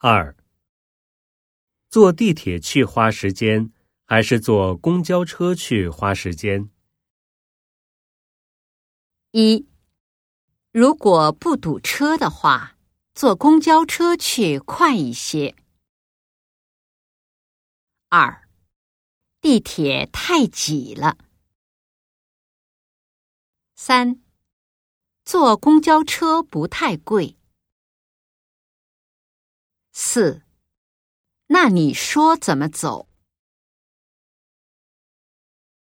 二，坐地铁去花时间，还是坐公交车去花时间？一，如果不堵车的话，坐公交车去快一些。二，地铁太挤了。三，坐公交车不太贵。四，那你说怎么走？